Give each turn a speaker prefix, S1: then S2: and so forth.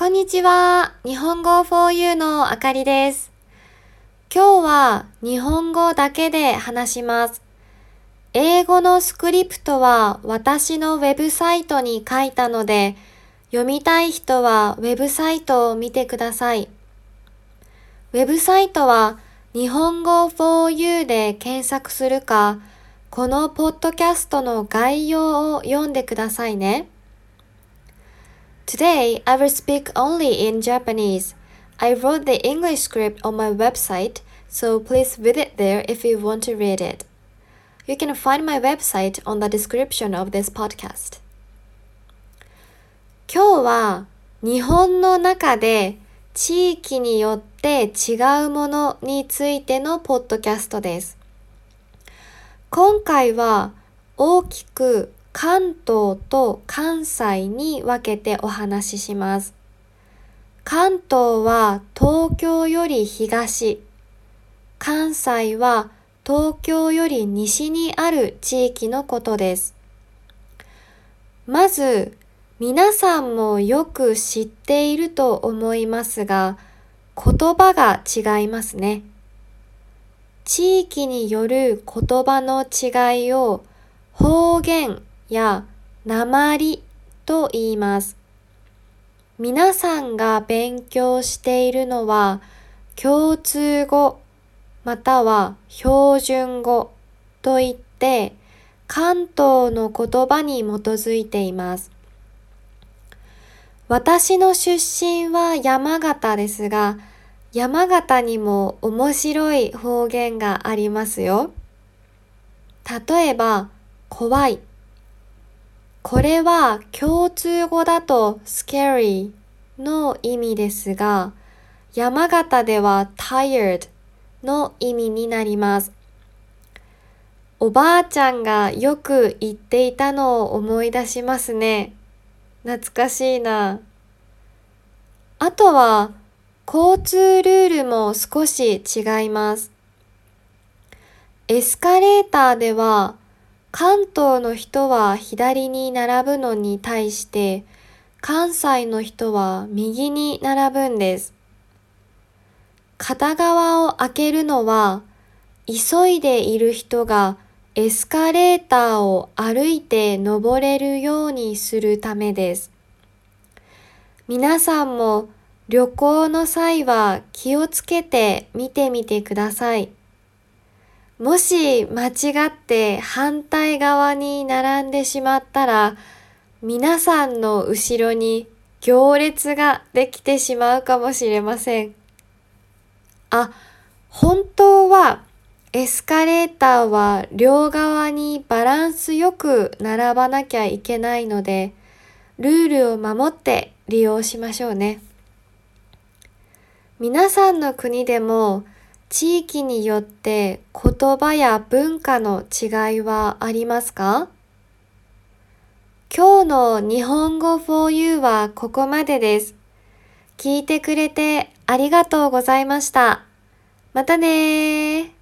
S1: こんにちは。日本語 4U のあかりです。今日は日本語だけで話します。英語のスクリプトは私のウェブサイトに書いたので、読みたい人はウェブサイトを見てください。ウェブサイトは日本語 4U で検索するか、このポッドキャストの概要を読んでくださいね。Today, I will speak only in Japanese. I wrote the English script on my website, so please visit there if you want to read it. You can find my website on the description of this podcast. 今日は日本の中で地域によって違うものについてのポッドキャストです。今回は大きく関東と関西に分けてお話しします。関東は東京より東、関西は東京より西にある地域のことです。まず、皆さんもよく知っていると思いますが、言葉が違いますね。地域による言葉の違いを方言や鉛と言います。皆さんが勉強しているのは共通語または標準語といって関東の言葉に基づいています。私の出身は山形ですが、山形にも面白い方言がありますよ。例えば、怖い。これは共通語だと scary の意味ですが、山形では tired の意味になります。おばあちゃんがよく言っていたのを思い出しますね。懐かしいな。あとは、交通ルールも少し違います。エスカレーターでは関東の人は左に並ぶのに対して、関西の人は右に並ぶんです。片側を開けるのは、急いでいる人がエスカレーターを歩いて登れるようにするためです。皆さんも旅行の際は気をつけて見てみてください。もし間違って反対側に並んでしまったら、皆さんの後ろに行列ができてしまうかもしれません。あ、本当はエスカレーターは両側にバランスよく並ばなきゃいけないので、ルールを守って利用しましょうね。皆さんの国でも地域によって言葉や文化の違いはありますか？今日の日本語 for you はここまでです。聞いてくれてありがとうございました。またね。